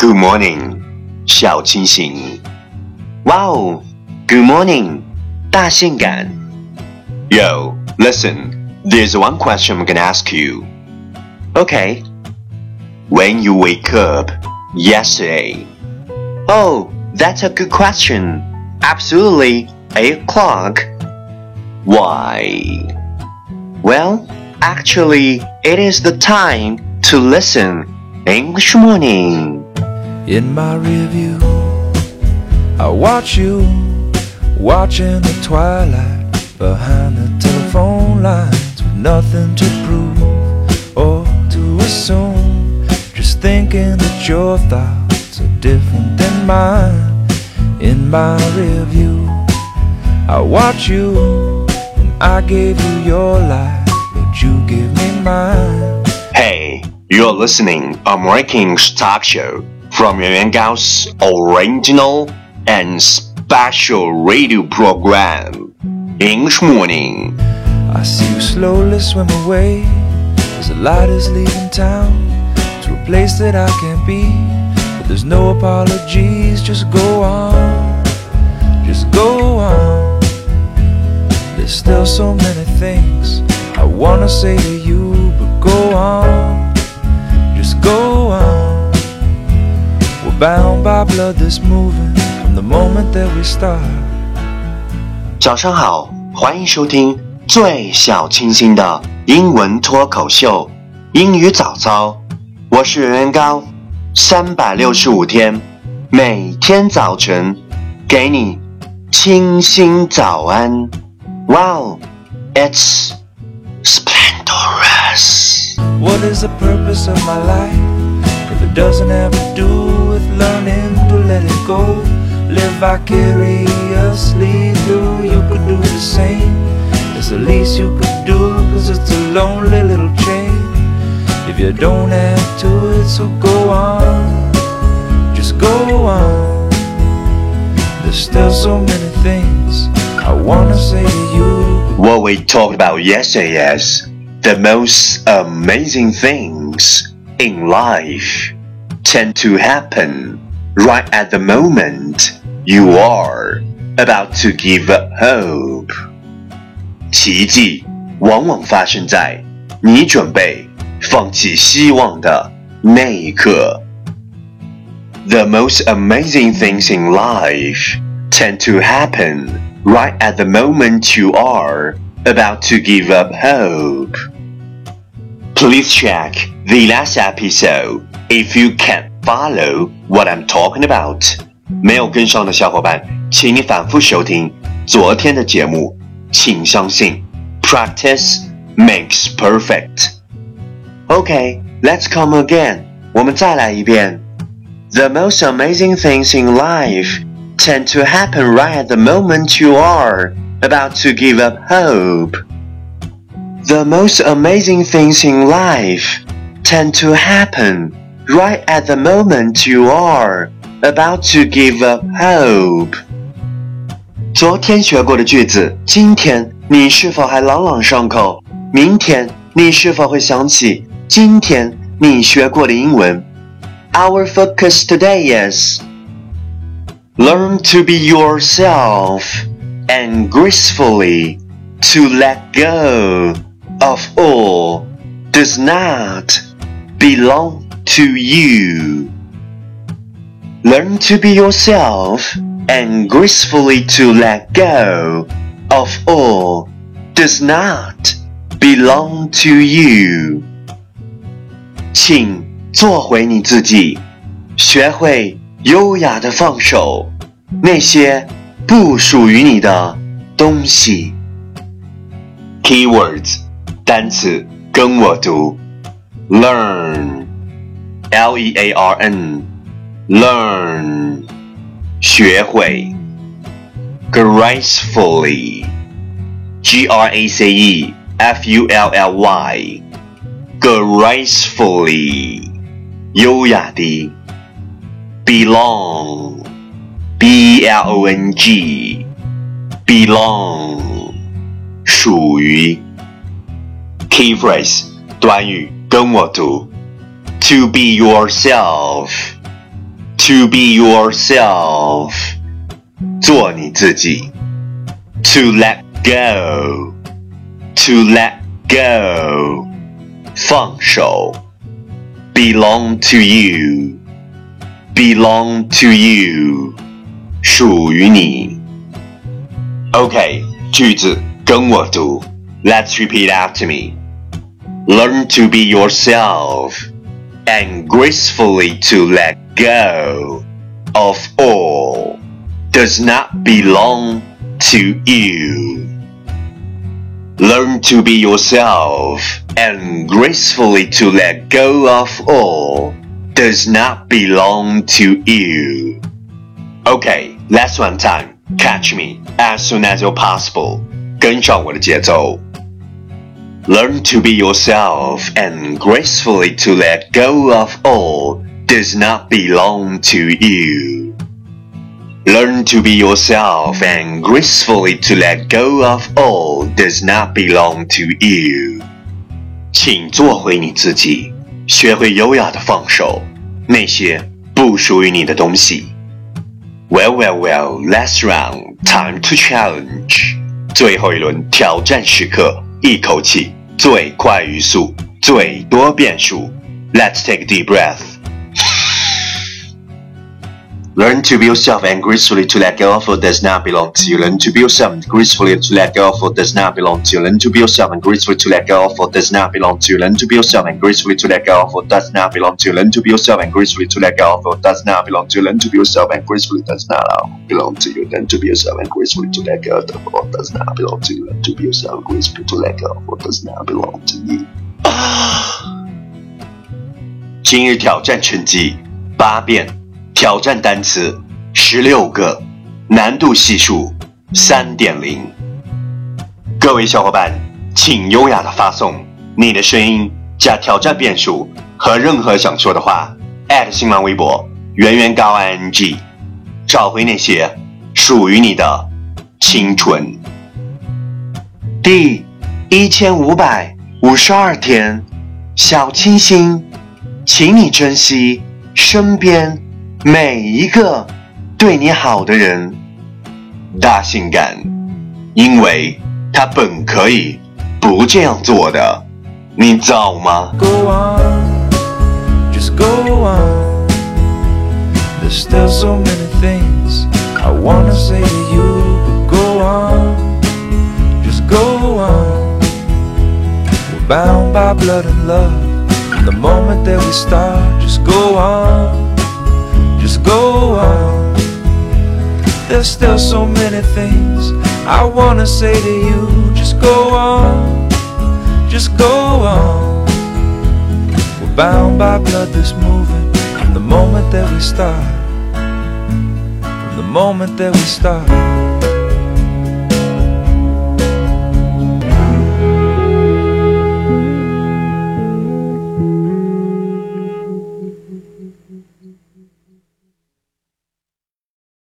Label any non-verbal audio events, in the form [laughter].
Good morning，小清醒。哇哦，Good morning，大性感。Yo, listen. There's one question I'm gonna ask you. Okay. When you wake up yesterday? Oh, that's a good question. Absolutely, eight o'clock. Why? Well, actually, it is the time to listen English morning. In my review, I watch you watching the twilight behind the telephone lines with nothing to prove or to assume. Just thinking that your thoughts are different than mine. In my review, I watch you and I gave you your life, but you give me mine. Hey, you're listening American Talk Show from Yuan Gao's original and special radio program, English Morning. I see you slowly swim away as the light is leaving town to a place that I can't be. But there's no apologies, just go on, just go on. There's still so many things I wanna say to you, bound by blood that's moving from the moment that we start. 早上好，欢迎收听最小清新的英文脱口秀——英语早操。我是袁元高，三百六十五天，每天早晨给你清新早安。Wow, it's splendorous. What is the purpose of my life if it doesn't have to do learning to let it go? Live vicariously through, you could do the same. It's the least you could do, cause it's a lonely little chain. If you don't add to it, so go on, just go on. There's still so many things I wanna say to you. What we talked about yesterday is the most amazing things in life tend to happen right at the moment you are about to give up hope。奇迹往往发生在你准备放弃希望的那一刻。The most amazing things in life tend to happen right at the moment you are about to give up hope. Please check the last episode if you can follow what I'm talking about。没有跟上的小伙伴，请你反复收听昨天的节目。请相信，practice makes perfect。OK，let's come again。我们再来一遍。The most amazing things in life tend to happen right at the moment you are about to give up hope. The most amazing things in life tend to happen right at the moment you are about to give up hope. hope。昨天学过的句子，今天你是否还朗朗上口？明天你是否会想起今天你学过的英文？Our focus today is learn to be yourself and gracefully to let go of all does not belong to you. Learn to be yourself and gracefully to let go of all does not belong to you. you。请做回你自己，学会优雅的放手那些不属于你的东西。Keywords 单词跟我读，learn。Learn, learn, 学会. Gracefully, L E A R N，learn，学会 .；gracefully，G R A C E. F U L L Y，gracefully，优雅地 .；belong，B E L O N G，belong，属于。Key phrase，短语。跟我读。to be yourself, to be yourself. 做你自己. To let go, to let go. 放手. Belong to you, belong to you. 属于你. Okay. 句子跟我读. Let's repeat after me. Learn to be yourself and gracefully to let go of all does not belong to you. Learn to be yourself and gracefully to let go of all does not belong to you. Okay, last one time. Catch me as soon as you're possible. 跟上我的节奏。Learn to be yourself and gracefully to let go of all does not belong to you. Learn to be yourself and gracefully to let go of all does not belong to you. 请做回你自己，学会优雅的放手那些不属于你的东西。Well, well, well, last round, time to challenge. 最后一轮挑战时刻。一口气最快语速，最多变数。Let's take a deep breath. Learn to be yourself and gracefully to let go of what does not belong to you. Learn to be yourself and gracefully to let go of what does not belong to you. Learn to be yourself and gracefully to let go of what does not belong to you. Learn to be yourself and gracefully to let go of what does not belong to you. Learn to be yourself and gracefully to let go of what does not belong to you. Learn to be yourself and gracefully does not belong to you. Learn to be yourself and gracefully to let go of what does not belong to you. Learn to be yourself and gracefully to let go of what does not belong to you. [sighs] 今日挑战成绩八遍。挑战单词十六个，难度系数三点零。各位小伙伴，请优雅的发送你的声音加挑战变数和任何想说的话，@新浪微博圆圆高 ing，找回那些属于你的青春。第一千五百五十二天，小清新，请你珍惜身边。每一个对你好的人，大性感，因为他本可以不这样做的，你造吗？Go on, just go on. There's still so many things I wanna say to you, but go on, just go on. We're bound by blood and love. From the moment that we start, just go on. There's still so many things I wanna say to you. Just go on, just go on. We're bound by blood that's moving from the moment that we start. From the moment that we start.